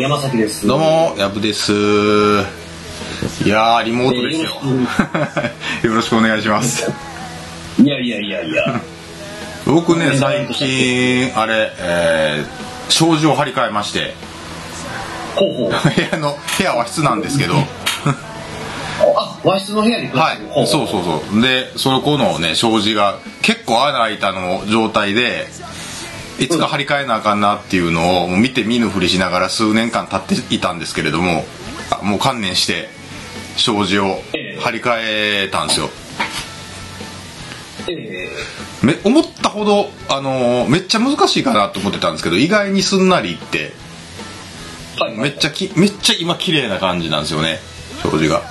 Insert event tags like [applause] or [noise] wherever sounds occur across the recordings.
山崎です。どうも、やぶです。いやー、リモートですよ。[laughs] よろしくお願いします。いやいやいやいや。[laughs] 僕ね、最近、あれ、えー、障子を張り替えまして、ほうほう。[laughs] 部屋の、部屋和室なんですけど、あ、和室の部屋にはいそうそうそう。で、そこのね、障子が結構穴開いたの状態で、いつか張り替えなあかんなっていうのを見て見ぬふりしながら数年間経っていたんですけれども、あもう観念して、障子を張り替えたんですよ。えめ思ったほど、あのーめっちゃ難しいかなと思ってたんですけど意外にすんなりいってーはい。めっちゃきめっちゃ今綺麗な感じなんですよね障子が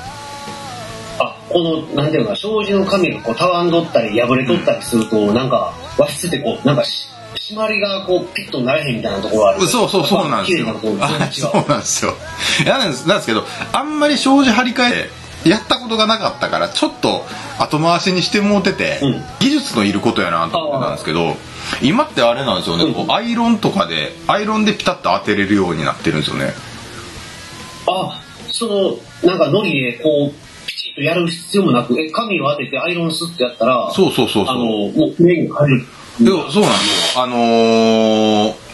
あ、この、なんていうのか、障子の紙がこう、たわんどったり、破れとったりすると、なんか、和室ってこう、なんかし、締まりがこう、ピッとなれへんみたいなところある。そうそうそうなんですよ。そうう。なんですよ。いやなんですなんですけどあんまり障子張り替えやったことがなかったからちょっと後回しにしてもうてて、うん。技術のいることやなと思ってたんですけど今ってあれなんですよね、こうアイロンとかでアイロンでピタッと当てれるようになってるんですよね。あ、その、なんか、糊でこう、ピチッとやる必要もなく、え、紙を当ててアイロンスってやったら、そうそうそうそう。あの、もう、メインが入る。いやそうなんですよ。あのー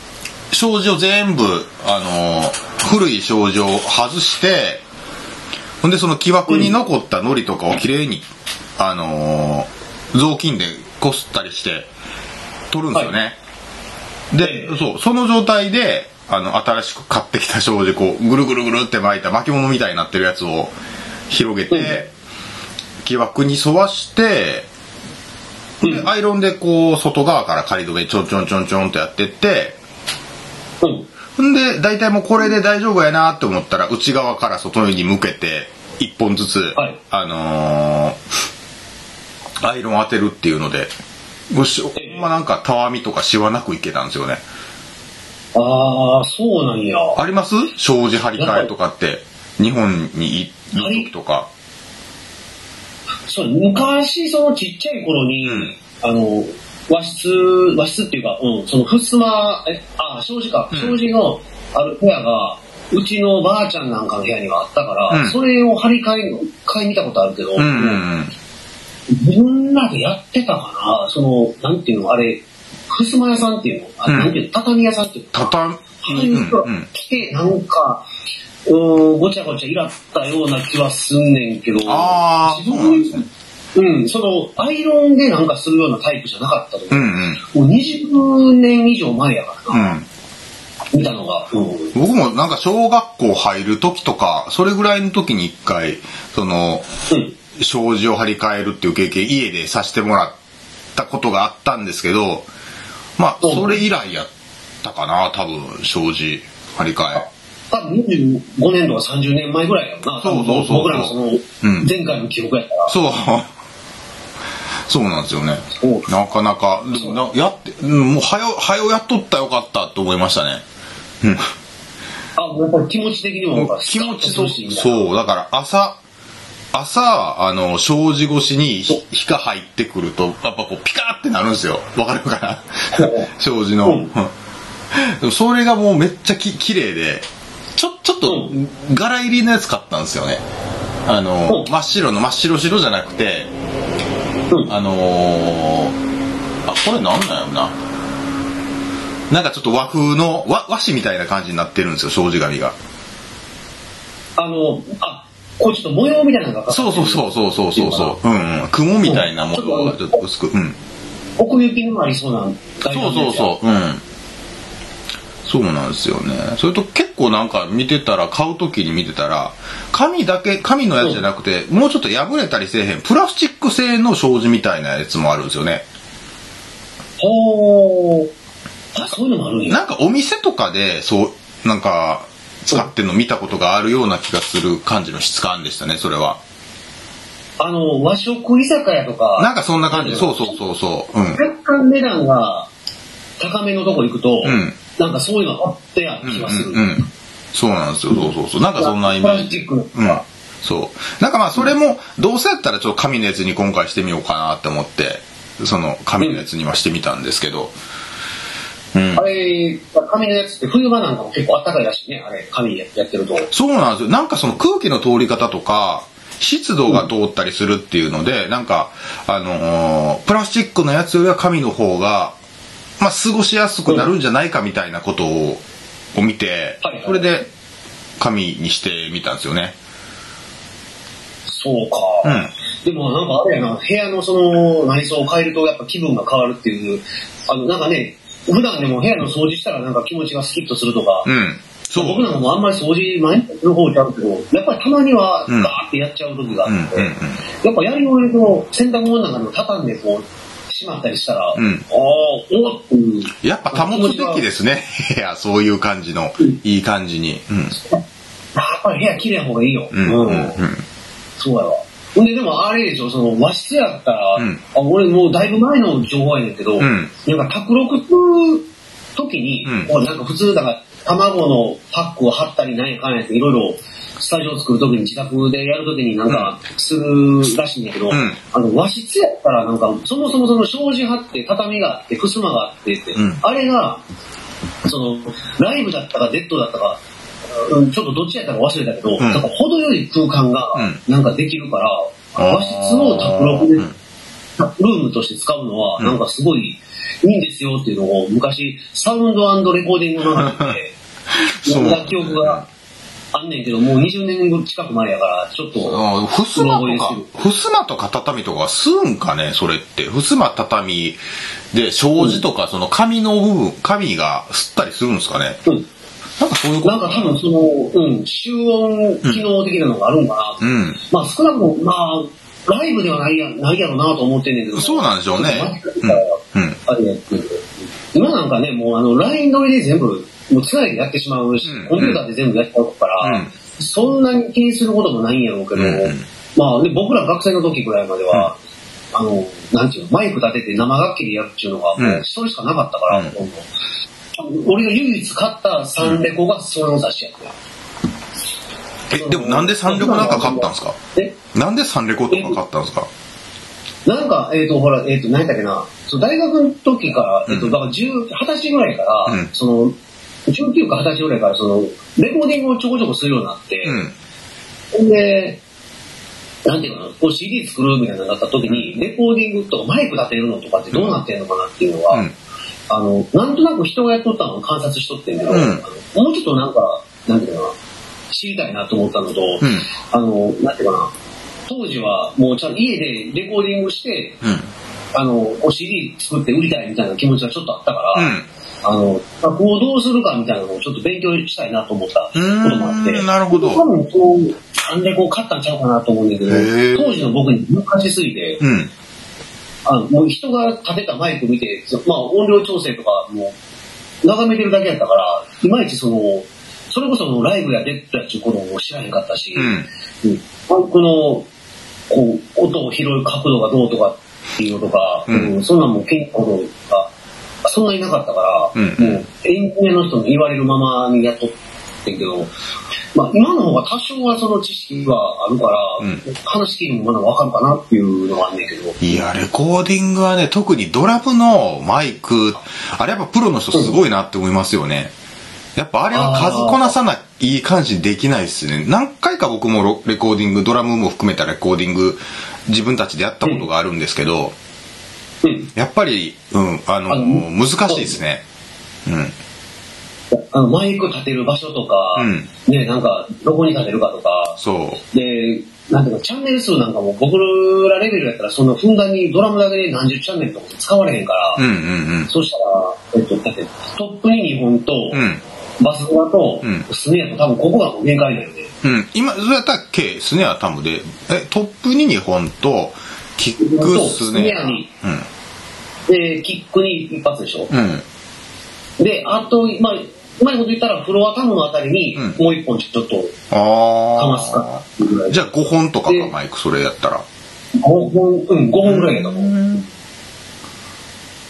障子を全部、あのー古い障子を外してほんでその木枠に残った糊とかをきれいに、あのー雑巾でこすったりして取るんですよね、でそうその状態であの新しく買ってきた障子こうぐるぐるぐるって巻いた巻物みたいになってるやつを広げて、木枠に沿わしてでアイロンでこう外側から仮止めちょんちょんちょんちょんとやってって。うん。ほんで大体もうこれで大丈夫やなって思ったら内側から外に向けて一本ずつ、はい。あのーアイロン当てるっていうのでごしほんまなんかたわみとかしわなくいけたんですよね。ああ、そうなんや。あります？障子張り替えとかって日本にいる時とかそう、昔、そのちっちゃい頃に、うん。あの、和室、和室っていうか、うん、その、ふすま、え、あ、障子か、うん。障子のある部屋が、うちのばあちゃんなんかの部屋にはあったから、うん。それを張り替えるの、一回見たことあるけど、うんうんうん。自分らでやってたかな。その、なんていうの、あれ、ふすま屋さんっていうの、あうん。なんていうの、畳屋さんっていうの。畳。はい、う来て、なんか、うーん、ごちゃごちゃいらったような気はすんねんけど、ああそうなんですねうん、その、アイロンでなんかするようなタイプじゃなかったと思う。うんうんもう20年以上前やからな、うん見たのが。うん。僕もなんか小学校入る時とかそれぐらいの時に一回そのうん。障子を張り替えるっていう経験家でさせてもらったことがあったんですけどまあうんそれ以来やったかな多分障子張り替え多分25年とか30年前ぐらいやろな。そうそうそう僕らのその、うん。前回の記憶やったら。そう。[laughs] そうなんですよね。なかなか。なやってうんもう早う早うやっとったらよかったと思いましたね。うん。あ、もうやっぱり気持ち的にも気持ちとそう。だから朝朝あの障子越しに火火が入ってくるとやっぱこうピカーってなるんですよ。わかるかな？[laughs] 障子の、[laughs] それがもうめっちゃき綺麗でちょちょっとう柄入りのやつ買ったんですよね。あのうん。真っ白の真っ白白じゃなくてうん。あのー、あこれなんなんやろな。なんかちょっと和風の和和紙みたいな感じになってるんですよ障子紙が。あの、あ、これちょっと模様みたいなのが。かかってるそうそうそうそうそうそう。そううんうん。雲みたいなものがちょっと薄くうん。奥行きのありそうなそうそうそう。うんそうなんですよね。それと結構なんか見てたら買う時に見てたら紙だけ紙のやつじゃなくてもうちょっと破れたりせえへんプラスチック製の障子みたいなやつもあるんですよね。ほー。あ、そういうのもあるんや。なんかお店とかでそうなんか使ってんの見たことがあるような気がする感じの質感でしたねそれは。あの、和食居酒屋とか、なんかそんな感じ。そうそうそうそう。うん。若干値段が高めのとこ行くと、うんなんかそういうのあってや気がする。うんうんうん。そうなんですよ。そうそうそう。なんかそんなイメージ。うん。そう。なんかまあそれもどうせやったらちょっと紙のやつに今回してみようかなって思ってその紙のやつにはしてみたんですけど。うん。あれ、紙のやつって冬場なんかも結構暖かいらしいね、あれ、紙やってると。そうなんですよ。なんかその空気の通り方とか、湿度が通ったりするっていうので、なんか、あのープラスチックのやつよりは紙の方が、まあ、過ごしやすくなるんじゃないかみたいなことを、を見てはいはい、それで紙にしてみたんですよね。そうか。うん。でもなんかあれやな、部屋のその内装を変えるとやっぱ気分が変わるっていう、あのなんかね、普段でも部屋の掃除したらなんか気持ちがスキッとするとか、うん。そう。僕なんかもあんまり掃除毎日する方ちゃうけど、やっぱりたまにはうんガーってやっちゃう時があって、やっぱやり終えると洗濯物の中の畳んでこう、しまったりしたら、うんああ、おっっていう。うん。やっぱ保つべきですね。[laughs] いや、そういう感じの、いい感じに。うん。やっぱり部屋綺麗な方がいいよ。うん。うん。うん。そうやわ。ほんで、でもあれでしょ、その和室やったら、うんあ俺もうだいぶ前の情報やねんけど、んなんか卓録する時に、うんなんか普通だから卵のパックを貼ったりなんやかんやっていろいろスタジオ作る時に自宅でやる時になんかするらしいんだけど、ん。あの和室やったらなんかそもそもその障子貼って畳があって襖があってって、うん。あれがそのライブだったかデッドだったかうんちょっとどっちやったか忘れたけど、ん。なんか程よい空間がうん。なんかできるから、和室を卓録で、うん。ルームとして使うのは、うん。なんかすごいいいんですよっていうのを昔、サウンドレコーディングの中で、[laughs] そった記憶があんねんけど、もう20年近く前やから、ちょっと、あふすまとかふすまとか畳とか吸うんかね、それって。ふすま畳で、障子とか、その紙の部分、紙が吸ったりするんですかね？うんなんかそういうことなんか多分その、うん、集音機能的なのがあるんかなと。うん。まあ少なくとも、まあ、ライブではないやないやろうなと思ってんねんけど。そうなんでしょうねうん。あれやってる今なんかね、もうあの、LINE 撮りで全部、もう繋いでやってしまうし、うん。コンピューターで全部やっちゃうから、うん。そんなに気にすることもないんやろうけど、うんまあ、で僕ら学生の時ぐらいまでは、あの、なんていうの、マイク立てて生楽器でやるっていうのが、もう一人しかなかったから、俺が唯一買ったサンレコがその雑誌やった。え、でもなんで三レコなんか買ったんですか？え？なんで三レコとか買ったんですか？なんか、えっ、と、ほら、えっ、と、何やったっけな、そう大学の時から、えっ、と、だから10、20歳ぐらいから、うん。その、19か20歳ぐらいから、その、レコーディングをちょこちょこするようになって、うん。で、なんていうかな、こう CD 作るみたいなのがあった時に、レコーディングとかマイク立てるのとかってどうなってんのかなっていうのは、うんあの、なんとなく人がやっとったのを観察しとってんけど、うんもうちょっとなんか、なんていうかな、知りたいなと思ったのと、うん。あの、なんていうかな、当時はもうちゃんと家でレコーディングして、うん。あの、お CD 作って売りたいみたいな気持ちがちょっとあったから、うん。あの、楽をどうするかみたいなのをちょっと勉強したいなと思ったこともあって、なるほど多分そう、三レコを買ったんちゃうかなと思うんだけど当時の僕に難しすぎて、うん。あのもう人が立てたマイク見て、まあ音量調整とかもう眺めてるだけやったから、いまいちその、それこそのライブや出たっていうことも知らへんかったし、うん。クのこう音を拾う角度がどうとかっていうのとか、うんうんそんなんもう研究ことがそんなになかったから、うんもうエンジニアの人に言われるままにやっとってんけど、まあ今の方が多少はその知識はあるから、うん話聞いてもまだわかるかなっていうのはあんねんけど、いや、レコーディングはね、特にドラムのマイク、あれやっぱプロの人すごいなって思いますよね。やっぱあれは数こなさないい感じにできないですね。何回か僕もロレコーディング、ドラムも含めたレコーディング、自分たちでやったことがあるんですけど、うん。やっぱり、うん、あの、難しいですね。うん。あのマイク立てる場所とか、うんね、なんかどこに立てるかとか、そう。で、なんていうか、チャンネル数なんかも僕らレベルやったら、そのふんだんにドラムだけで何十チャンネルとか使われへんから、うんうんそしたら、えっと、だってトップに2本と、うん。うん。バスドラと、うんスネアと多分ここが限界なんで。うん。今、それやったら K、スネア、タムで、え、トップに2本と、キック、とスネア。スネアに、で、キックに一発でしょ。うん。うん。で、あと、まあ、うまいこと言ったらフロアタムのあたりに、うん。もう一本ちょっとあかますかうぐらい。じゃあ5本とかかでマイクそれやったら。5本、うん、5本ぐらいやと思う。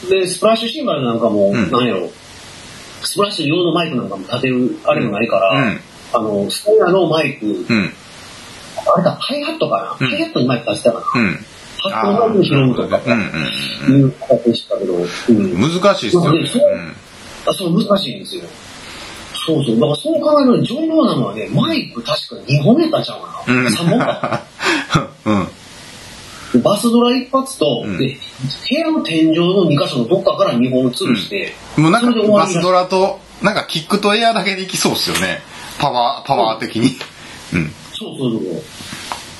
で、スプラッシュシンバルなんかも、ん。なんやろ、スプラッシュ用のマイクなんかも立てる、あれもないから、うん。あの、スネアのマイク、うん。あれだ、ハイハットかな、うん。ハイハットにマイク立てたかな、うんハットのマイクに拾うとか、うんうんうんいう形でしたけど、うん。難しいっすよねまあねそうあそう、難しいんですよ。そうそう。だからそう考えると、ジョン・ローナムはね、マイク確か2本やったんちゃうかな。うん。3本か。[laughs] うん。バスドラ一発と、うんで、部屋の天井の2箇所のどっかから2本吊るして、もうなんかそれで終わりだバスドラと、なんかキックとエアだけでいきそうっすよね。パワー、パワー的に。うん。そうそう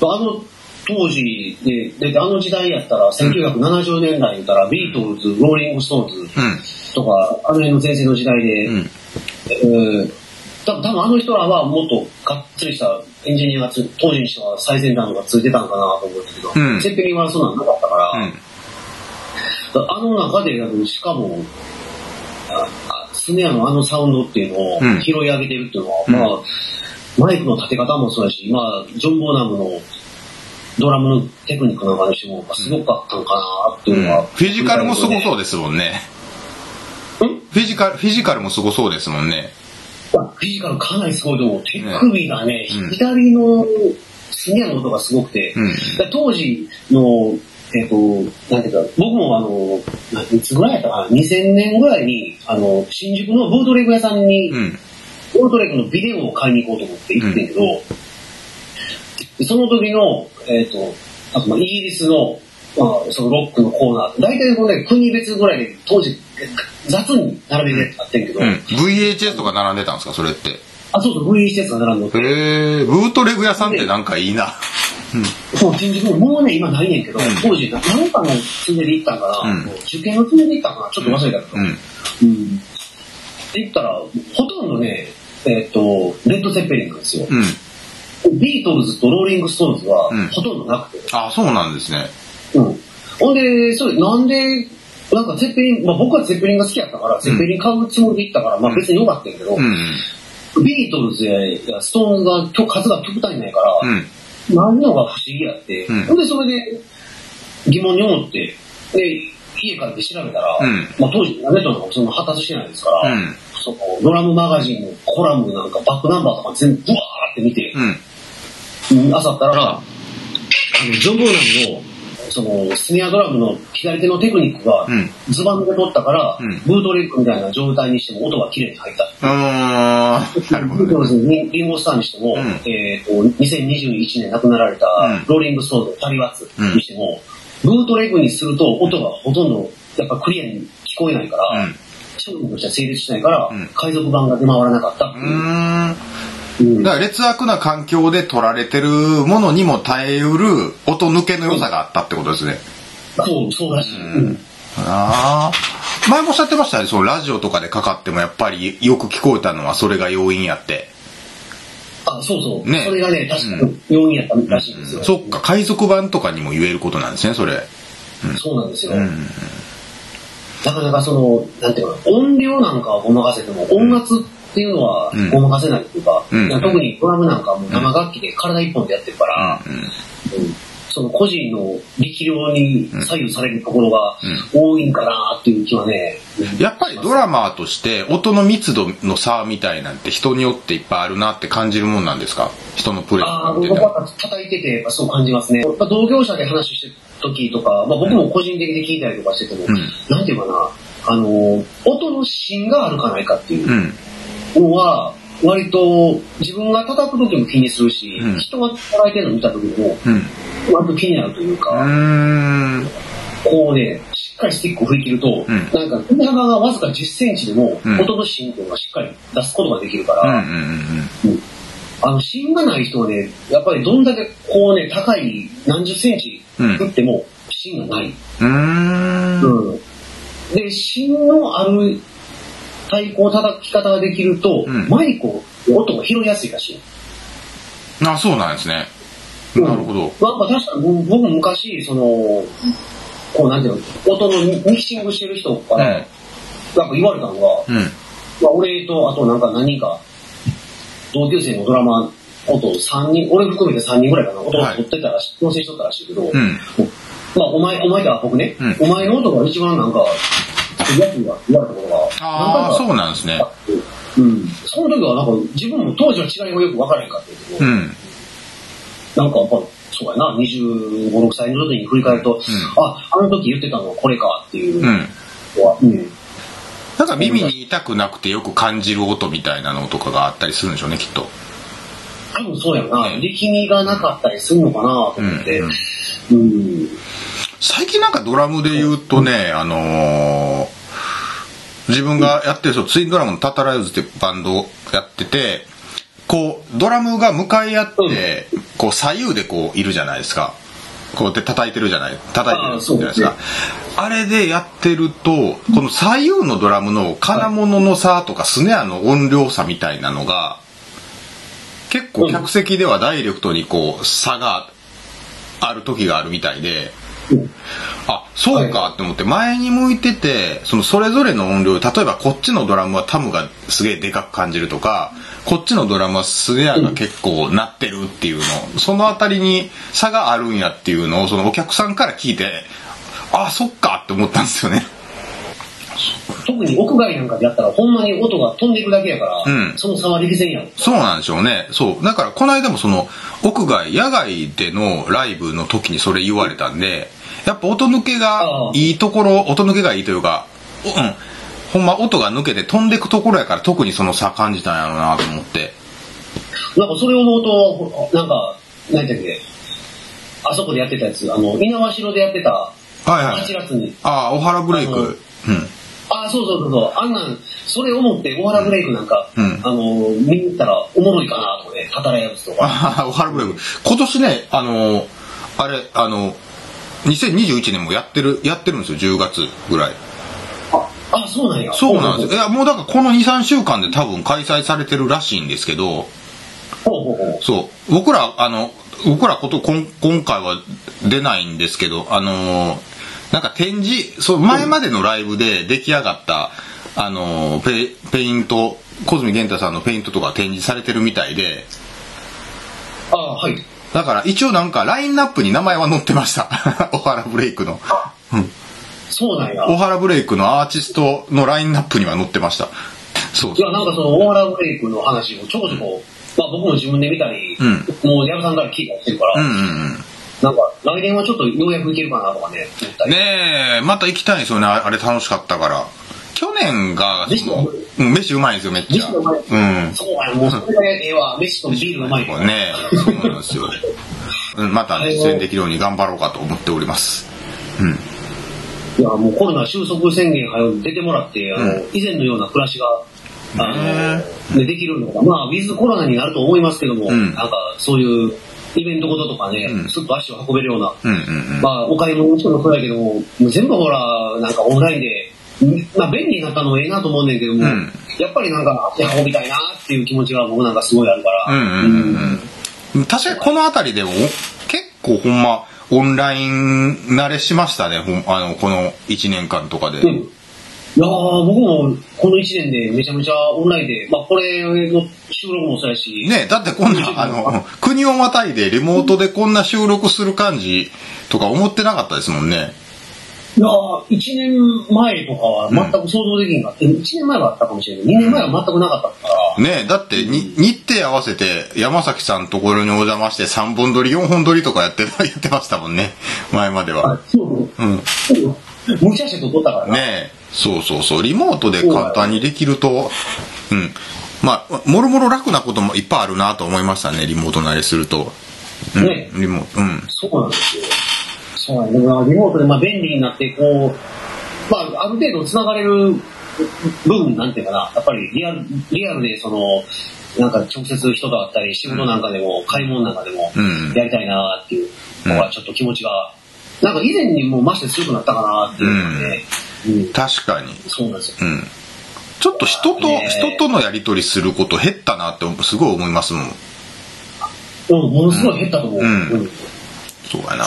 そう。あの当時で、で、あの時代やったら、1970年代言ったら、ビートルズ、ローリング・ストーンズうん。とか、あの辺の全盛の時代で、うん。えー多分多分あの人らはもっとがっつりしたエンジニアがつ当時にしては最先端のがついてたんかなと思うんだけど、うんセッペリンはそんなんなかったから、うん。あの中で、しかも、スネアのあのサウンドっていうのをうん拾い上げてるっていうのは、うんまあ、マイクの立て方もそうだし、まあ、ジョン・ボーナムのドラムのテクニックなんかにしても、すごかったんかなっていうのは、フィジカルもすごそうですもんね。うん？フィジカル、フィジカルもすごそうですもんね。フィジカルかなりすごいと思う。手首がね、うん左のスネアの音がすごくて、うん。だ当時の、えっ、と、なんていうか、僕もあの、ないつぐらいやったかな、2000年ぐらいに、あの、新宿のブートレグ屋さんに、うん。ブートレグのビデオを買いに行こうと思って行ってんけど、でその時の、えっ、と、あとまあイギリスの、まあ、そのロックのコーナー、大体これ、ね、国別ぐらいで当時、雑に並べてあってんけど、うん。VHS とか並んでたんですかそれって？あ、そうそう、VHS が並んでて、へえ、ブートレグ屋さんってなんかいいな。そう、新宿ももうね、今ないねんけど、うん当時、何かのついでで行ったんかな、うん受験のついでで行ったんかな、ちょっと忘れたけど、うん。うん。で行ったら、ほとんどね、えっ、と、レッド・セッペリンなんですよ。うん。ビートルズとローリング・ストーンズはうんほとんどなくて。あ、そうなんですね。うん。ほんで、それなんで、なんかゼッペリン、まあ僕はゼッペリンが好きやったから、ゼッペリン買うつもりで行ったから、まあ別に良かったんやけど、うん。ビートルズやストーンズがと数が極端にないから、うん。何のが不思議やって、うんほんでそれで疑問に思って、で、家からで調べたら、うんまあ当時ネットなんかもそんな発達してないですから、うん。そのドラムマガジンのコラムなんかバックナンバーとか全部ブワーって見て、うん。うん、漁ったら、あの、ジョン・ボーナムの、その、スネアドラムの左手のテクニックがうん。ズバンで取ったから、うんブートレッグみたいな状態にしても音が綺麗に入った。うーん。なるほどね。リンゴスターにしても、うんえっ、と、2021年亡くなられたうんローリングストーンズのチャーリー・ワッツにしても、ブートレッグにすると音がほとんどやっぱクリアに聞こえないから、うん。商品としては成立しないから、うん海賊版が出回らなかったってういう。だから劣悪な環境で取られてるものにも耐えうる音抜けの良さがあったってことですね。そう、そうらしい。うんうんああ。前もおっしゃってましたね。そのラジオとかでかかってもやっぱりよく聞こえたのはそれが要因やって。あ、そうそう。ねそれがね、確かに要因やったらしいんですよ。そっか、海賊版とかにも言えることなんですね、それ。そうなんですよ。うん。なかなかその、なんていうのかな、音量なんかはごまかせても、音圧っていうのはうん。ごまかせないっていうか、うん。特にドラムなんかはもう生楽器で体一本でやってるから、うん。うん。その個人の力量に左右されるところが多いんかなっていう気はね。やっぱりドラマーとして音の密度の差みたいなんて人によっていっぱいあるなって感じるもんなんですか？人のプレイああ。僕は叩いてて、やっぱそう感じますね。やっぱ同業者で話してる時とか、まあ僕も個人的に聞いたりとかしてても、うん。なんていうかな、あの、音の芯があるかないかっていう。うん。のは、割と自分が叩く時も気にするし、うん。人が叩いてるの見た時も、うん。割と気になるといううか、ーん。こうね、しっかりスティックを振り切ると、ん。なんか振り幅がわずか10センチでも、うん。音の芯っていうのがしっかり出すことができるから、うんあの芯がない人はね、やっぱりどんだけこうね、高い何十センチ振っても芯がない。うん。で、芯のある太鼓を叩き方ができると、うんマイクを音が拾いやすいらしい。あ、そうなんですね。うんなるほど。なんか確かに僕昔、その、こうなんていうの、音のミキシングしてる人から、なんか言われたのが、うん。まあ、俺とあとなんか何人か、同級生のドラマー、音3人、俺含めて3人ぐらいかな、音を取ってたらし、調整しとったらしいけど、うん。まあお前、お前とは僕ね、うんお前の音が一番なんか、やつが言われたことが、ああ、そうなんですねうん。その時はなんか自分も当時は違いがよく分からへんかったけど、うん。なんかやっぱそうやな、25、6歳の時に振り返ると、あ、あの時言ってたのはこれかっていううん。のは、うん。だなんか耳に痛くなくてよく感じる音みたいなのとかがあったりするんでしょうね、きっと。多分そうやな。ね力みがなかったりするのかなと思って。うんうん。最近なんかドラムで言うとね、あのー自分がやってるそうツインドラムのタタライズってバンドをやっててこうドラムが向かい合って、こう左右でこういるじゃないですか。こうやって叩いてるじゃない叩いてるじゃないですか。あれでやってるとこの左右のドラムの金物の差とかスネアの音量差みたいなのが結構客席ではダイレクトにこう差がある時があるみたいで。あそうかって思って前に向いててそのそれぞれの音量例えばこっちのドラムはタムがすげえでかく感じるとかこっちのドラムはスネアが結構鳴ってるっていうのそのあたりに差があるんやっていうのをそのお客さんから聞いてあそっかって思ったんですよね特に屋外なんかでやったらほんまに音が飛んでいくだけやから、うん。その差は力せんやん。そうなんでしょうね。そう。だからこの間もその屋外野外でのライブの時にそれ言われたんでやっぱ音抜けがいいところ音抜けがいいというかうん。ほんま音が抜けて飛んでくところやから特にその差感じたんやろうなと思って。なんかそれを思うと、なんか、何だっけ、あそこでやってたやつ、あの、稲葉城でやってた、はいはい8月に。ああ小原ブレイク。うんあ、そうそうそうそう。あんなん、それ思って、大原ブレイクなんか、うんあの、見に行ったらおもろいかなとかね、働やつとか。ああ小原ブレイク今年ねあのあれあの2021年もやってるやってるんですよ10月ぐらいあ、あ、そうなんや。そうなんですよ。いよ。や、もうだからこの2、3週間で多分開催されてるらしいんですけど。そう。僕ら、あの、僕らこと、こん今回は出ないんですけど、あのーなんか展示、そう、前までのライブで出来上がった、あのーペペイント、小泉玄太さんのペイントとか展示されてるみたいで、あ、はい。だから一応なんかラインナップに名前は載ってました。[laughs] 小原ブレイクの。そうなんや。小原ブレイクのアーティストのラインナップには載ってました。そうそういや、。なんかその、大原ブレイクの話をちょこちょこ、まあ僕も自分で見たり、うんもう矢部さんから聞いたりしてるから、うんうんうん。なんか来年はちょっとようやくいけるかなとかね、思ったり。ねえ、また行きたいんですよね。ああれ楽しかったから。去年が、飯うん、飯うまいんですよ、めっちゃ。飯がうまいうん。そうや、もうそれがええわ。飯とビールうまい。[laughs] ねえ、そうなんですよ。うん、またね、出演できるように頑張ろうかと思っております。うん。いや、もうコロナ収束宣言早く出てもらって、あの、うん以前のような暮らしが、あの、できるのか。まあ、ウィズコロナになると思いますけども、うんなんか、そういうイベントごととかね、うんすっと足を運べるような、うんうんうん。まあ、お買い物の人もそうやけども、全部ほら、なんかオンラインで、まあ、便利になったのはええなと思うねんけども、うんやっぱりなんか、足運びたいなっていう気持ちが僕なんかすごいあるから。確かにこの辺りでも、結構ほんま、オンライン慣れしましたね、あの、この1年間とかで。うん。いやー僕もこの1年でめちゃめちゃオンラインで、まあこれの収録もそうやし、ねだってこんな、[laughs] あの、国をまたいでリモートでこんな収録する感じとか思ってなかったですもんね。いやー1年前とかは全く想像できんかった。1年前はあったかもしれない。2年前は全くなかったから、ねだってに日程合わせて山崎さんのところにお邪魔して3本撮り4本撮りとかやって [laughs] やってましたもんね前までは。そううん。無茶してと撮ったからな。ねそうそうそう。リモートで簡単にできると。うん。まあもろもろ楽なこともいっぱいあるなと思いましたね。リモート慣れすると。うん、ね。リモート。うん。そうなんですよ。そうなんですよ。リモートでまあ便利になって、こう、まあある程度繋がれる分、なんていうかな、やっぱりリアル、リアルでその、なんか直接人と会ったり、仕事なんかでも、買い物なんかでもうん、やりたいなっていうのがちょっと気持ちが、なんか以前にもうまして強くなったかなっていうので、うん、確かに。そうなんですよ。うん。ちょっと人と、ね人とのやり取りすること減ったなってすごい思いますもん。うん、ものすごい減ったと思う。うんうんそうやな。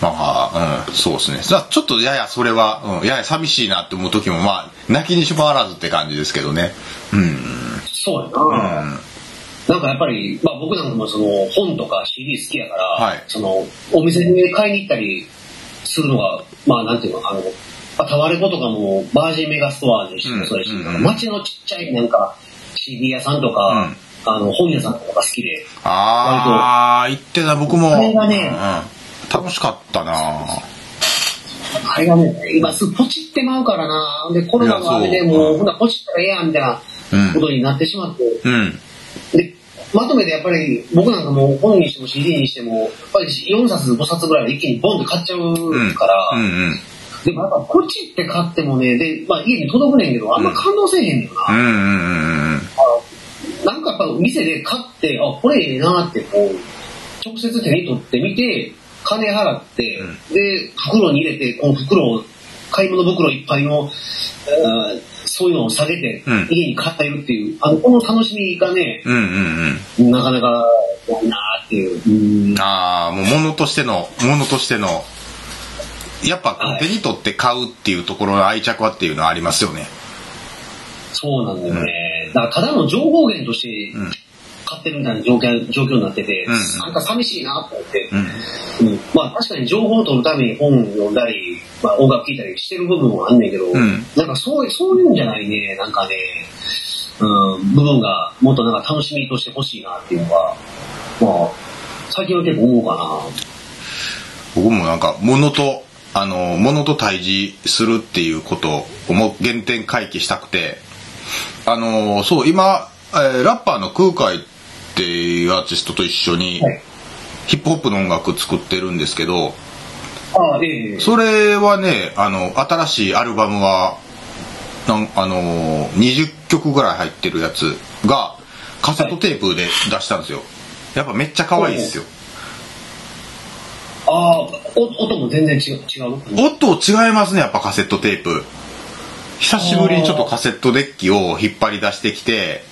まあ、うん、そうですね。さちょっとややそれは、うん、やや寂しいなって思う時も、まあ、泣きにしまわらずって感じですけどね。うん。そうやな。うん。なんかやっぱり、まあ僕なんかもその本とか CD 好きやから、はいそのお店に買いに行ったりするのが、まあなんていうの、あの、まあタワレコとかもバージンメガストアにしてもそうだし、街のちっちゃいなんか CD 屋さんとか、あの本屋さんとかが好きで、ああ、言ってた、僕も。あれがね楽しかったな。あれがね、今すぐポチってまうからな。で、コロナのあれでもう、ほんならポチったらええやんみたいなうん。ことになってしまって、うん。で、まとめてやっぱり僕なんかもう本にしても CD にしても、やっぱり4冊5冊ぐらいは一気にボンって買っちゃうから、うんうん。でもやっぱポチって買ってもね、で、まあ家に届くねんけど、あんま感動せえへんねんよな。うんうんうんうん。なんかやっぱ店で買って、あ、これええなってこう、直接手に取ってみて、金払って、で、袋に入れて、この袋を、買い物袋いっぱいの、あーそういうのを下げてうん、家に買ってるっていう、あの、この楽しみがね、うんうんうん。なかなかないなっていう。うんああ、もう物としての、物としての、やっぱはい手に取って買うっていうところの愛着はっていうのはありますよね。そうなんだよね。だからただの情報源としてうん買ってるみたいな状況状況になってて、うんなんか寂しいなと思って、うん。うんまあ確かに情報を取るために本読んだり、まあ音楽聴いたりしてる部分もあんねんけど、んなんかそうそういうんじゃないね、なんかね、うん、部分がもっとなんか楽しみとしてほしいなっていうのは、まあ、最近は結構思うかな。僕もなんか物と、あの、物と対峙するっていうことをもう原点回帰したくて、あの、そう、今、えーラッパーの空海っていうアーティストと一緒にはい。ヒップホップの音楽作ってるんですけど、ああ、ええそれはね、あの、新しいアルバムは、なんあのー、20曲ぐらい入ってるやつが、カセットテープで出したんですよ。やっぱめっちゃ可愛いですよ。ああ、お音も全然違う。違う？音違いますね、やっぱカセットテープ。久しぶりにちょっとカセットデッキを引っ張り出してきて、うん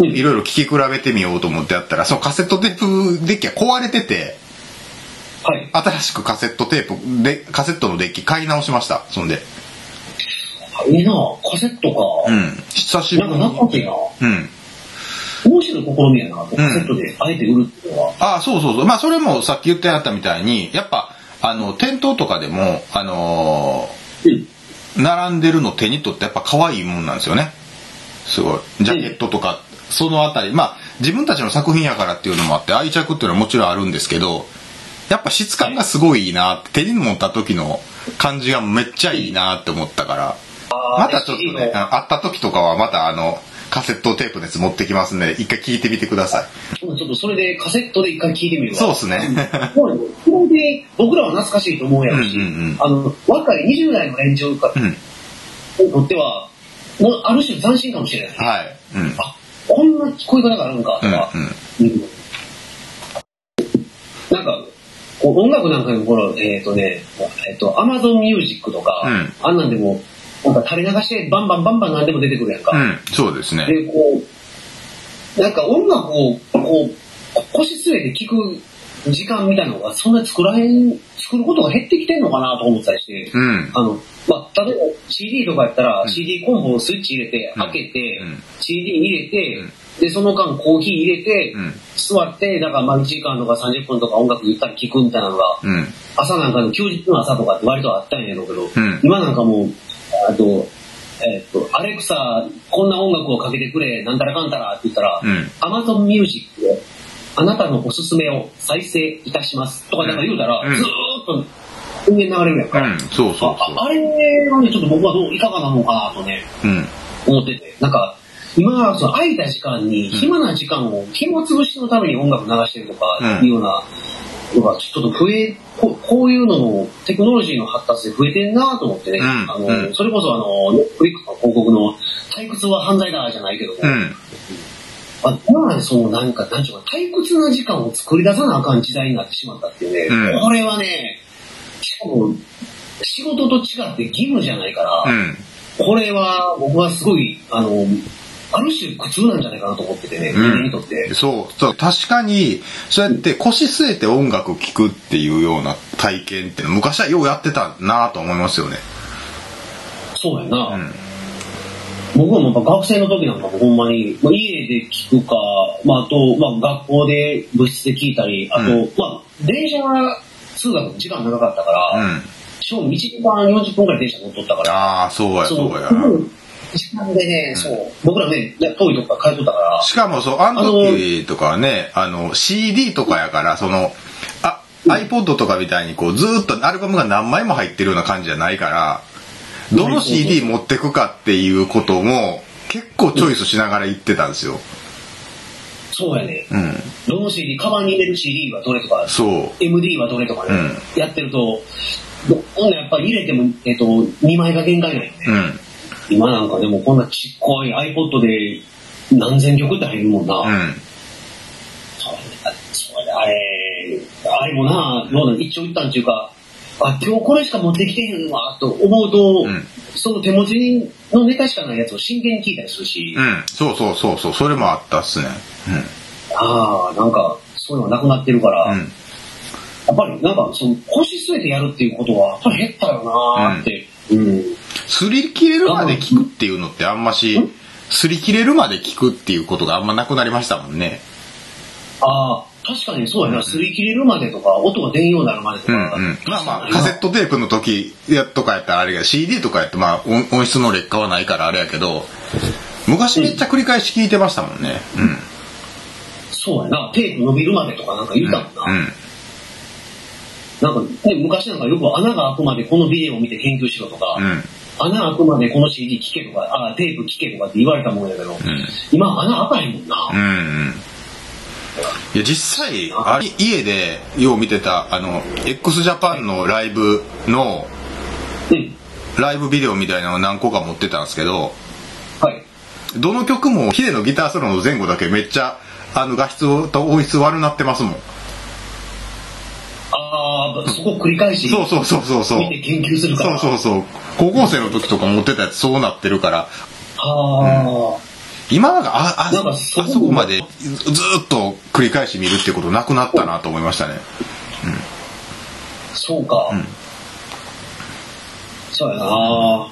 [laughs] いろいろ聴き比べてみようと思ってやったら、そのカセットテープデッキが壊れてて、はい。新しくカセットテープで、カセットのデッキ買い直しました、そんで。いいなカセットか。うん。久しぶなん。かなっていいな。うん。面白い試みやな、カセットであえて売るっていうのは。ああ、そうそうそう。まあ、それもさっき言ってあったみたいに、やっぱ、あの、店頭とかでも、あのうん。ー並んでるの手に取ってやっぱ可愛いもんなんですよね。すごい。ジャケットとか、そのあたり。まあ、自分たちの作品やからっていうのもあって、愛着っていうのはもちろんあるんですけど、やっぱ質感がすごいいいなって、手に持った時の感じがめっちゃいいなって思ったから、またちょっとね、あ会った時とかはまたあの、カセットテープのやつ持ってきますんで、一回聞いてみてください。ちょっとそれでカセットで一回聞いてみるわ。そうっすねもうね [laughs] それで僕らは懐かしいと思うやろし、うんうんうんあの、若い20代の連中かうん。にとっては、もうある種斬新かもしれない。はい。うん。あ、こんな聞こえ方があるんか、とか。うんうんなんか、こう音楽なんかの頃、えっ、とね、えっ、と、Amazon Music とか、うんあんなんでも、なんか垂れ流してバンバンバンバン何でも出てくるやんか。うん、そうですね。で、こう、なんか音楽を、こう、腰据えて聴く時間みたいなのがそんなに作らへん、作ることが減ってきてんのかなと思ったりして、うん。あの、まあ、例えば CD とかやったら、うん。CD コンボをスイッチ入れて、うん。開けて、うん。CD 入れて、うん。で、その間コーヒー入れて、うん。座って、だからまあ1時間とか30分とか音楽ゆったり聴くみたいなのが、うん。朝なんかの休日の朝とかって割とあったんやろうけど、うん。今なんかもう、あと、えっと、アレクサ、こんな音楽をかけてくれ、なんたらかんたらって言ったら、うん。Amazon Music で、あなたのおすすめを再生いたしますとかなんか言うたら、うん。ずーっと音源流れるやんか。うん。そうそうああれはね、ちょっと僕はどう、いかがなのかなとね、そう。うん。思ってて。なんか、今はその空いた時間に、暇な時間を暇つぶしのために音楽流してるとか、うんいうようなのがちょっと増え、ここういうののテクノロジーの発達で増えてんなと思ってね、うんあの、うんそれこそあの、ネットフリックスの広告の退屈は犯罪だじゃないけども、うん。あ今までそのなんか、なんちゅうか、退屈な時間を作り出さなあかん時代になってしまったっていうね、うんこれはね、しかも、仕事と違って義務じゃないから、うん。これは僕はすごい、あの、ある種苦痛なんじゃないかなと思っててね、うんにとって。そう、そう、確かに、そうやって腰据えて音楽聴くっていうような体験って昔はようやってたなと思いますよね。そうやな。うん。僕はも学生の時なんかもほんまに、まあ、家で聞くか、まあ、あと、まあ、学校で部室で聞いたり、あと、うんまあ、電車が通学の時間長かったから、うん。しかも1時間40分くらい電車乗っとったから、ああ、そうや、そそうや。時間でね、そう、僕らね、遠いとこから通っとったから、しかもそう、あの時とかはね、あの、CD とかやから、その、あ、iPod とかみたいにこうずーっとアルバムが何枚も入ってるような感じじゃないからどの CD 持ってくかっていうことも結構チョイスしながら行ってたんですよ。そうやね。うん。どの CD、カバンに入れる CD はどれとか、そう。MD はどれとかね、うやってると、どほんやっぱり入れても、えっと、2枚が限界なんよね。うん。今なんかでもこんなちっこい iPod で何千曲って入るもんな。うん。それそれあれ、あれもな、どう一長一短っていうか、あ、今日これしか持ってきてへんわ、と思うと、うんその手持ちのネタしかないやつを真剣に聞いたりするし、うん。そうそうそうそう。それもあったっすね。ああ、なんか、そういうのがなくなってるから、うん。うん。やっぱりなんか、その腰据えてやるっていうことは、やっぱり減ったよなーって。うん。擦り切れるまで聞くっていうのってあんまし、擦り切れるまで聞くっていうことがあんまなくなりましたもんね。ああ、確かにそうやな、擦り切れるまでとか、音が出んようになるまでとか。うんうん。まあまあ、カセットテープの時やとかやったらあれが CD とかやってまあ音音質の劣化はないからあれやけど、昔めっちゃ繰り返し聞いてましたもんね。うん。そうやな、テープ伸びるまでとかなんか言ったもんな。うん。なんか、ね、昔なんかよく穴が開くまでこのビデオを見て研究しろとか、うん。穴開くまでこの CD 聞けとか、あテープ聞けとかって言われたもんやけど、ん今穴開かへんもんな。うんうん。いや、実際、あれ、家でよう見てた、あの、x ジャパンのライブの、うん。ライブビデオみたいなのを何個か持ってたんですけど、はい。どの曲もヒデのギターソロの前後だけめっちゃ、あの、画質と音質悪なってますもん。ああ、そこ繰り返しそうそうそうそうそう。見て研究するから。そうそうそう。高校生の時とか持ってたやつそうなってるから、ああ、今なんか、あ、あ、なんかあそこそこまでずっと繰り返し見るってことなくなったなと思いましたね。そうか。んそうやな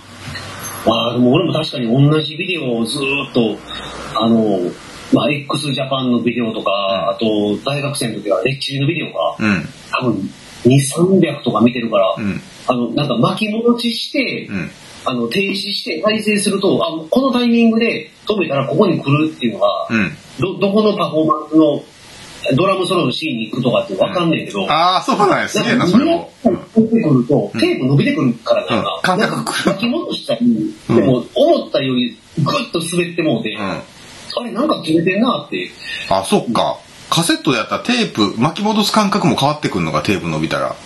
まあでも俺も確かに同じビデオをずーっと、あの、まあ x ジャパンのビデオとか、あと大学生の時はレッチリのビデオが、うん。多分2、300とか見てるから、うん。あの、なんか巻き戻しして、うん。あの、停止して再生すると、あ、このタイミングで止めたらここに来るっていうのが、うん。ど、どこのパフォーマンスのドラムソロのシーンに行くとかってわかんねえけど、ああ、そうなんや。すげえな、なんかそれも。見えてくると、テープ伸びてくるからだようんな。感覚なんか巻き戻したり、うんでも思ったよりグッと滑ってもうて、うん。あれなんか切れてんなって。あ、そっか。カセットでやったらテープ、巻き戻す感覚も変わってくるのがテープ伸びたら。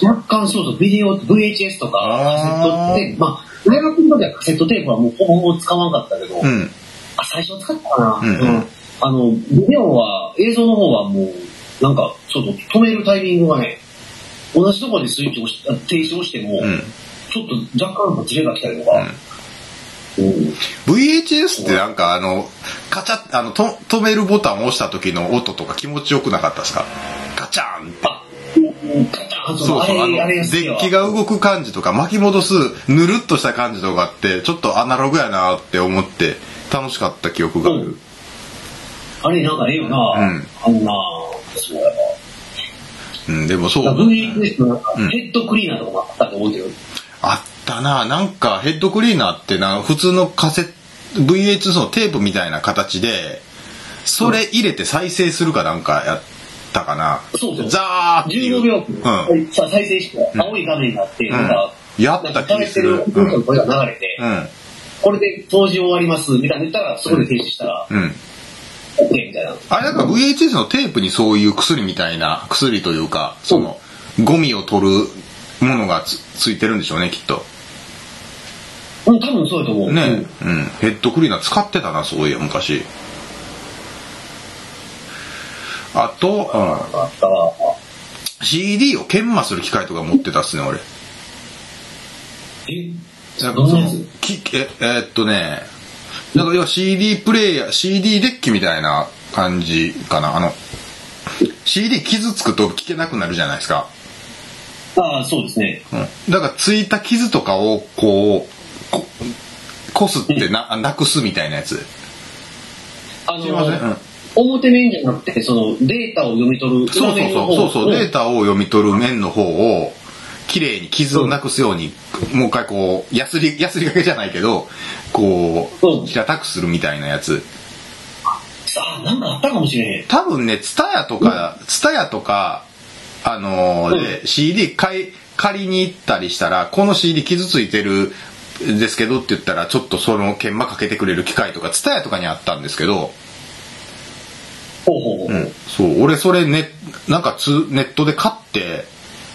若干そうそう、ビデオ、VHS とかカセットテープ、まあ、大学の時はカセットテープはもうほぼほぼ使わなかったけど、うん。あ、最初使ったかな。うんあの、ビデオは、映像の方はもう、なんか、ちょっと止めるタイミングがね、同じところでスイッチをし停止をしても、うん。ちょっと若干のズレが来たりとか、うん VHS ってなんかあの、カチャッ、あの、と止めるボタンを押した時の音とか気持ちよくなかったですか？ガチャンって。そうそう、あの、デッキが動く感じとか、巻き戻す、ぬるっとした感じとかって、ちょっとアナログやなって思って、楽しかった記憶がある。うん。あれなんかええよな、ん。あんな、そうやうん、でもそう。ヘッドクリーナーとかもあったと思うけど、あったな。なんかヘッドクリーナーってな、普通のカセット、VHS のテープみたいな形で、それ入れて再生するかなんかやったかな。そうそうザーっていう。15秒、うん。さ再生して、青い画面があって、なんか、やった気がする流れて、うん。これで掃除終わります、みたいな言ったら、そこで停止したら、うん。OK みたいな。あれなんか VHS のテープにそういう薬みたいな、薬というか、その、ゴミを取るものがつついてるんでしょうね、きっと。うん、多分そうやと思う。ね、うん、ヘッドクリーナー使ってたな、そういや、昔。あと、うん。あ CD を研磨する機械とか持ってたっすね、俺。え？なんどんなやつ？きえ、えーっとね、なんか要は CD プレイヤー、CD デッキみたいな感じかな。あの、CD 傷つくと聞けなくなるじゃないですか。ああ、そうですね。うん。だからついた傷とかをこう、ここすってな、なくすみたいなやつ。あすいません。うんの、表面じゃなくて、その、データを読み取るそうそうそう、そうそう、をデータを読み取る面の方を、綺麗に傷をなくすように、もう一回こう、やすり、やすりがけじゃないけど、こう平たくするみたいなやつ。ああ、なんかあったかもしれへん。多分ね、ツタヤとか、ツタヤとか、あのーで CD 買い借りに行ったりしたらこの CD 傷ついてるんですけどって言ったらちょっとその研磨かけてくれる機械とか TSUTAYA とかにあったんですけど、ほうほうほう。うん、そう。俺それねなんかつネットで買って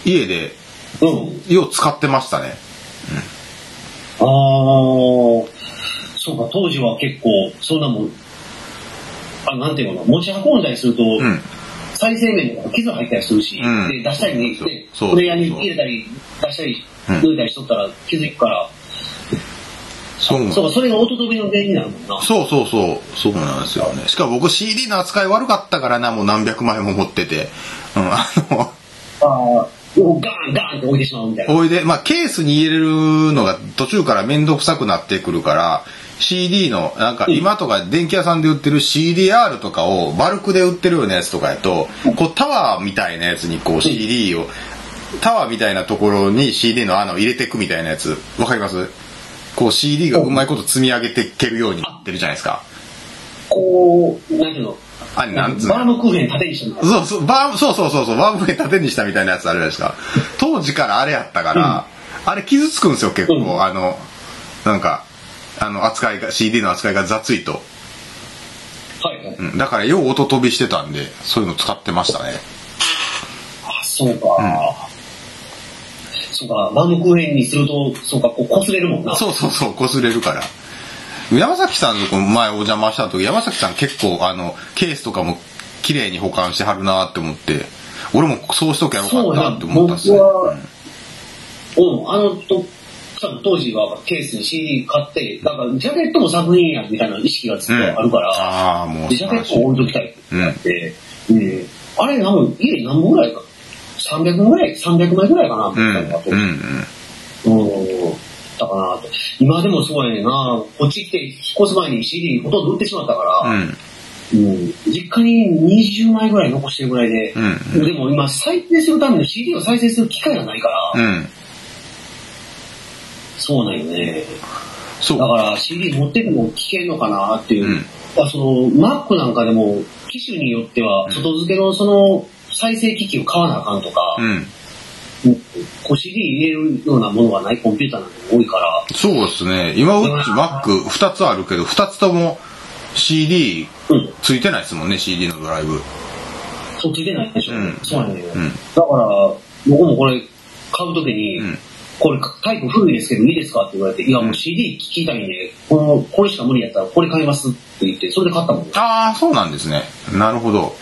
家でうん。よう使ってましたね。ああ、そうか、当時は結構、そんなもん、あ、なんていうのかな、持ち運んだりすると、うん。再生面とか傷入ったりするし、うん。で出したりね、そうでそうプレイヤーに入れたり、出したり、うん。抜いたりしとったら気づくから、そうそうか、それが音飛びの原因になるもんな。そうそうそうそうなんですよね。しかも僕 CD の扱い悪かったからなもう何百枚も持ってて、うん、あのああ、もうガーンガーンって置いてしまうみたいな。おいで、まあ、ケースに入れるのが途中から面倒くさくなってくるから、CD の、なんか今とか電気屋さんで売ってる CDR とかをバルクで売ってるようなやつとかやと、こうタワーみたいなやつにこう CD を、タワーみたいなところに CD の穴を入れていくみたいなやつ、わかります？こう CD がうまいこと積み上げていけるようになってるじゃないですか。こう、なんていうの、あれなんつうの？バームクーヘン縦にしたみたいな。そうそう、バーム、そうそうそうそう、バームクーヘン縦にしたみたいなやつあるじゃないですか。当時からあれやったから、あれ傷つくんですよ、結構。うんあの、なんか、あの、扱いが、CD の扱いが雑いと。はいはい。うん、だから、よう音飛びしてたんで、そういうの使ってましたね。あ、そうか。そうか、バームクーヘンにすると、そうか、こう擦れるもんな。そうそうそう、擦れるから。山崎さんのとこ前お邪魔した時、山崎さん結構、あの、ケースとかも綺麗に保管してはるなって思って、俺もそうしときゃよかったなって思ったっすね。そうん、あのと、多分当時はケースに CD 買って、だからジャケットも作品やみたいな意識がずっとあるから、ああ、もうでジャケットを置いときたいってなって、うんあれ、な家何本ぐらいか ?300 ぐらい ?300 枚ぐらいかなみたうん、いなと、うん、うん。うん、だかなと。今でもすごいねんなこっち来て引っ越す前に CD ほとんど売ってしまったから、うん。うん、実家に20枚ぐらい残してるぐらいで、うんでも今再生するための CD を再生する機会がないから、うん。そうなんよね。そう。だから CD 持ってても聞けんのかなっていう。うんまあその Mac なんかでも機種によっては外付けのその再生機器を買わなあかんとか、うん。うんこう CD 入れるようなものがないコンピューターなんて多いから、そうですね。今うち Mac2 つあるけど、2つとも CD うん、ついてないですもんね、CD のドライブ。そうついてないでしょ。うんそうなんだよ、うんだから、僕もこれ買うときに、うんこれタイプ古いですけどいいですかって言われて、いやもう CD 聞きたいんで、このこれしか無理やったらこれ買いますって言って、それで買ったもん。ああ、そうなんですね。なるほど。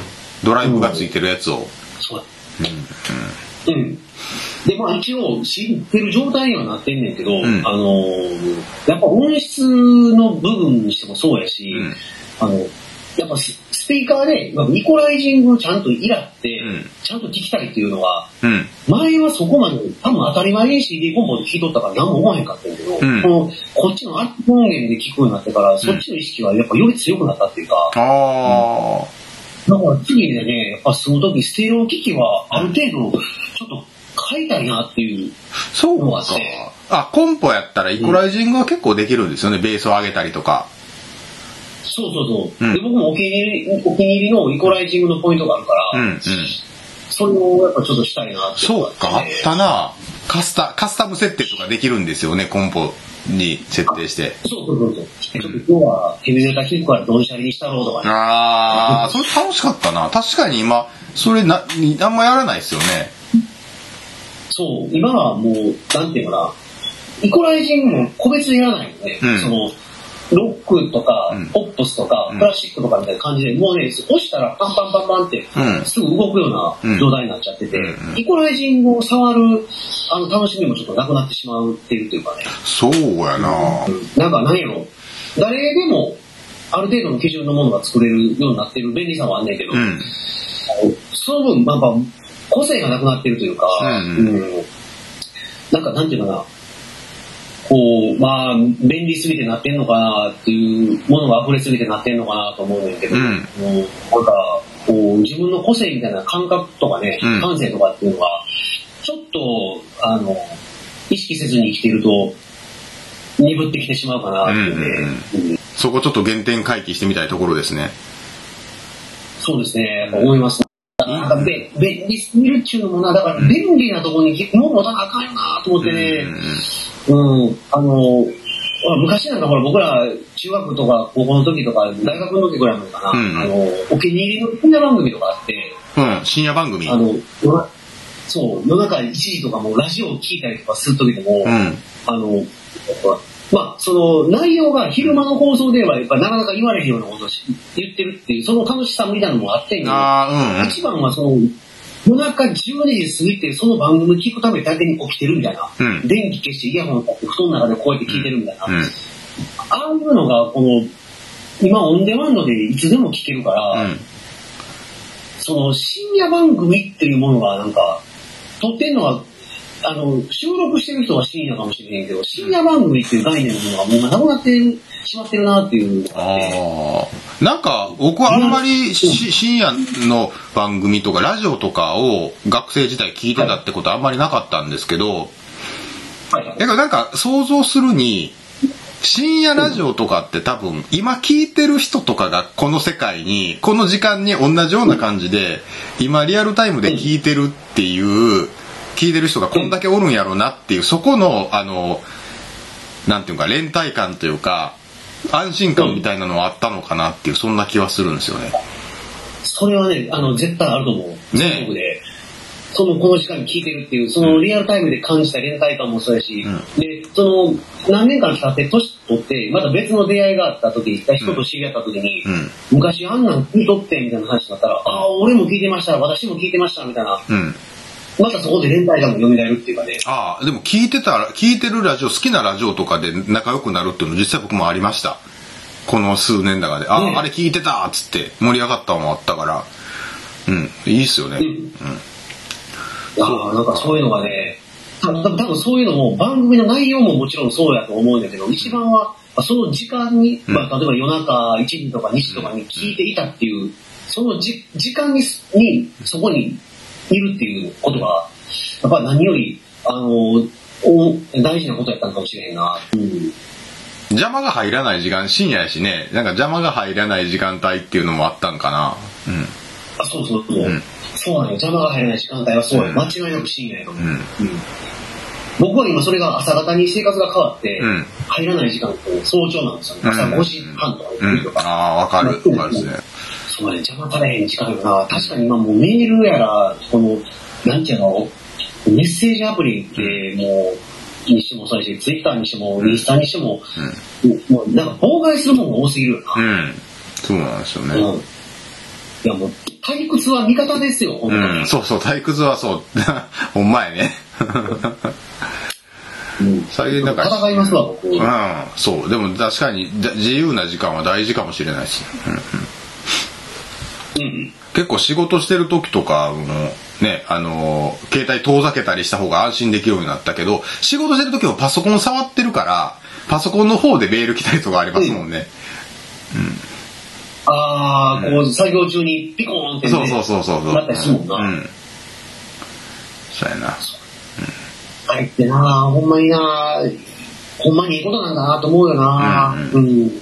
ドライブがついてるやつを。そううん。で、まあ一応、知ってる状態にはなってんねんけど、んあのーやっぱ音質の部分にしてもそうやし、うんあの、やっぱススピーカーで、まあイコライジングちゃんといらって、うんちゃんと聞きたいっていうのは、うん。前はそこまで、多分当たり前に CD コンポで聞いとったから何も思わへんかったんやけど、うんこのこっちの音源で聞くようになってから、そっちの意識がやっぱより強くなったっていうか。だから次でね、やっぱその時ステレオ機器はある程度ちょっと買いたいなっていう。そうかのがあって。あ、コンポやったらイコライジングは結構できるんですよね。ベースを上げたりとか。そうそうそう。うんで僕もお気に入り、お気に入りのイコライジングのポイントがあるから、うん、うん。それをやっぱちょっとしたいなってそうか、あったな。カスタ、カスタム設定とかできるんですよね、コンポに設定して。そうそうそうそう。ちょっと今日はヘビメタ聞くからドンシャリにしたろうとかね。ああ、それ楽しかったな。確かに今、それな、にあんまやらないですよね。そう、今はもう、なんていうのかな、イコライジングも個別でやらないのね。うんその、ロックとかうん、ポップスとか、うん。クラシックとかみたいな感じで、もうね、押したらパンパンパンパンってうん、すぐ動くような状態になっちゃってて、イコライジングを触る、あの、楽しみもちょっとなくなってしまうっていうというかね。そうやな。うん。なんか何やろ、誰でも、ある程度の基準のものが作れるようになってる便利さはあんねんけど、うん。その分、なんか、個性がなくなってるというか、うんうん。なんか、なんていうかな、こう、まあ、便利すぎてなってんのかなっていうものが溢れすぎてなってんのかなと思うねんけど、うん。もうなんか、こう、自分の個性みたいな感覚とかね、うん。感性とかっていうのが、ちょっと、あの、意識せずに生きてると、鈍ってきてしまうかなっていうね、うんそこちょっと原点回帰してみたいところですね。そうですね、やっぱ思います。だから、なんかべ便利すぎるっちゅうのもな、だから便利なところにもう持たなあかんよなと思ってね、うん、あの、昔なんかほら僕ら中学とか高校の時とか大学の時ぐらいまでかな、うん。あの、お気に入りの深夜番組とかあって、うん、深夜番組。あの、そう、夜中1時とかもラジオを聞いたりとかする時でも、うん。あの、まあ、その内容が昼間の放送ではやっぱなかなか言われへんようなこと言ってるっていう、その楽しさみたいなのもあってんけど、うん一番はその、夜中12時過ぎてその番組聞くためだけに起きてるみたいな。うん電気消してイヤホン買って布団の中でこうやって聞いてるみたいな。うん。うん。ああいうのが、この、今オンデマンドでいつでも聞けるから、うん。その深夜番組っていうものがなんか、撮ってんのは、あの、収録してる人は深夜かもしれへんけど、深夜番組っていう概念のものがもう今なくなってしまってるなっていうのがあ。なんか、僕はあんまりし深夜の番組とか、ラジオとかを学生時代聞いてたってことはあんまりなかったんですけど、だからなんか想像するに、深夜ラジオとかって多分、今聞いてる人とかがこの世界に、この時間に同じような感じで、今リアルタイムで聞いてるっていう、聞いてる人がこんだけおるんやろうなっていう、そこの、あの、なんていうか、連帯感というか、安心感みたいなのはあったのかなっていう、そんな気はするんですよね。それはね、あの、絶対あると思う。ねで。その、この時間に聞いてるっていう、そのリアルタイムで感じた連帯感もそうやし、うで、その、何年間経って年取って、また別の出会いがあった時、人と知り合った時に、うん。昔あんなん聞いとって、みたいな話になったら、ああ、俺も聞いてました、私も聞いてました、みたいな。うん。またそこで連帯感も蘇るっていうかね。ああ、でも聞いてたら、聞いてるラジオ、好きなラジオとかで仲良くなるっていうの実際僕もありました。この数年だかで。あ、ねあれ聞いてたっつって盛り上がったのもあったから。うん、いいっすよね。うんああ、なんかそういうのがね、多分多分そういうのも番組の内容ももちろんそうやと思うんだけど、一番はまあその時間に、うんまあ、例えば夜中1時とか2時とかに聞いていたっていう、そのじ時間ににそこにいるっていうことが、やっぱり何より、あの、お大事なことやったのかもしれへんな。うん邪魔が入らない時間、深夜やしね、なんか邪魔が入らない時間帯っていうのもあったんかな。うん。あそうそうそう。うんそうなのよ。邪魔が入らない時間帯はそうや。うん間違いなく深夜やと思う。うんうん僕は今それが朝方に生活が変わって、うん入らない時間って早朝なんですよね。朝うん5時半とかうん6時と。か。ああ、わかる。わかるですね。そうやね。邪魔されへん時間。確かに今もうメールやら、この、なんていうの、メッセージアプリってもう、にしてもそうやし、ツイッターにしても、インスタにしても、もうなんか妨害するものが多すぎるよな。うん。そうなんですよね。うん。いやもう、退屈は味方ですよ、本当に。うん、そうそう、退屈はそう。[laughs] ほんまやね。うん最近なんか戦いますわ、僕。うん、そう。でも確かにだ自由な時間は大事かもしれないです。うんうん。結構仕事してる時とかもね、あのー携帯遠ざけたりした方が安心できるようになったけど、仕事してる時もパソコン触ってるから、パソコンの方でメール来たりとかありますもんね。ああ、こう、作業中にピコーンってね、そうそうそうそうそう。なったりするもんな。うん。そうやな。あれってな、ほんまにな、ほんまにいいことなんだなと思うよな。ううん。そ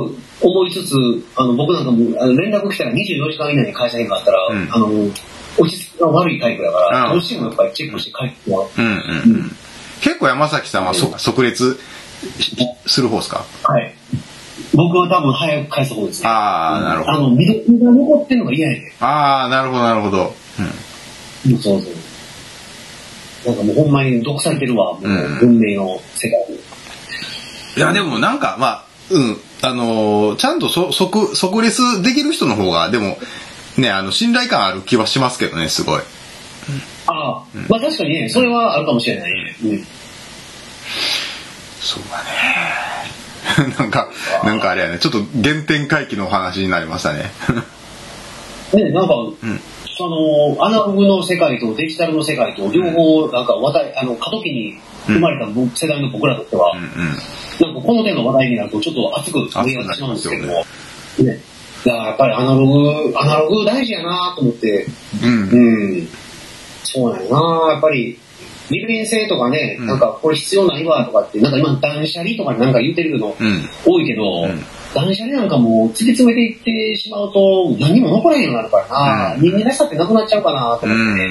う思いつつ、あの、僕なんかもあの連絡来たら24時間以内に会社に帰ったら、うんあの、落ち着きが悪いタイプだから、うんどうしてもやっぱりチェックして帰ってもらう。うんうんうん。結構山崎さんはそ即列しする方ですか？はい。僕は多分早く返す方ですね。ああ、なるほど。あの、未読が残ってるのが嫌やねああ、なるほど、なるほど。うんん。そうそう。なんかもうほんまに毒されてるわ、もううん文明の世界に。いや、でもなんか、まあ、うん、あのーちゃんとそ即、即列できる人の方が、でも、ね、あの、信頼感ある気はしますけどね、すごい。ああ、まあ確かにね、それはあるかもしれないね。うん。そうだね。[laughs] なんか、なんかあれやね、ちょっと原点回帰のお話になりましたね。[laughs] ね、なんか、んその、アナログの世界とデジタルの世界と両方、なんか話題、あの、過渡期に生まれた僕世代の僕らとしては、うんうん。なんかこの点の話題になるとちょっと熱く盛り上がってしまうんですけども、ね。だからやっぱりアナログ、アナログ大事やなと思って、うん。うん。そうやなやっぱり、利便性とかね、うんなんかこれ必要ないわとかって、なんか今断捨離とかなんか言ってるのうん。多いけど、うん断捨離なんかもう突き詰めていってしまうと何も残らへんようになるからな、うん人間らしさってなくなっちゃうかなとう思って。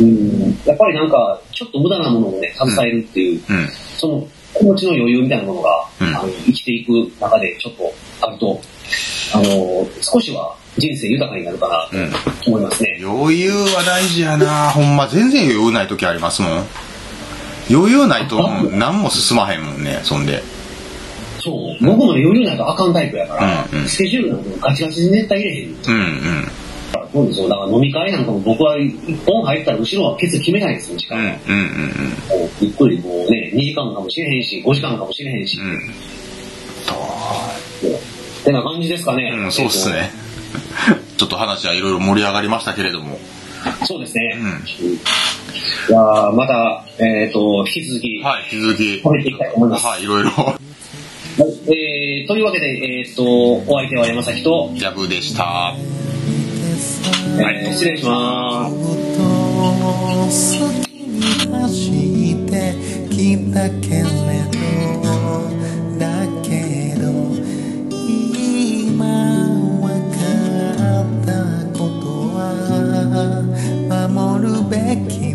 うんやっぱりなんかちょっと無駄なものをね携えるっていう、うん。その気持ちの余裕みたいなものが、うん。あの生きていく中でちょっとあると、あの少しは人生豊かになるかなうん。と思いますね。余裕は大事やな。ほんま全然余裕ない時ありますもん。余裕ないとう。ん何も進まへんもんねそんで。そう、僕もね余裕ないとあかんタイプやから、うんうん。スケジュールなんてガチガチに絶対入れへん。うんうんそうですよ。だから飲み会なんかも僕は一本入ったら後ろは決決めないんですよ、時間。うんうんうんもうゆっくりもうね、2時間かもしれへんし、5時間かもしれへんし。うんうんってな感じですかね。うんそうっすねちょっと話はいろいろ盛り上がりましたけれどもえっと。そうですね。うんいやーまた、えっ、と、引き続き、はい引き続き褒めていきたいと思います。はいいろいろえー、というわけで、えっ、と、お相手は山崎と、ジャブでしたね、はい、失礼します走ってきたけれどだけど今わかったことは守るべき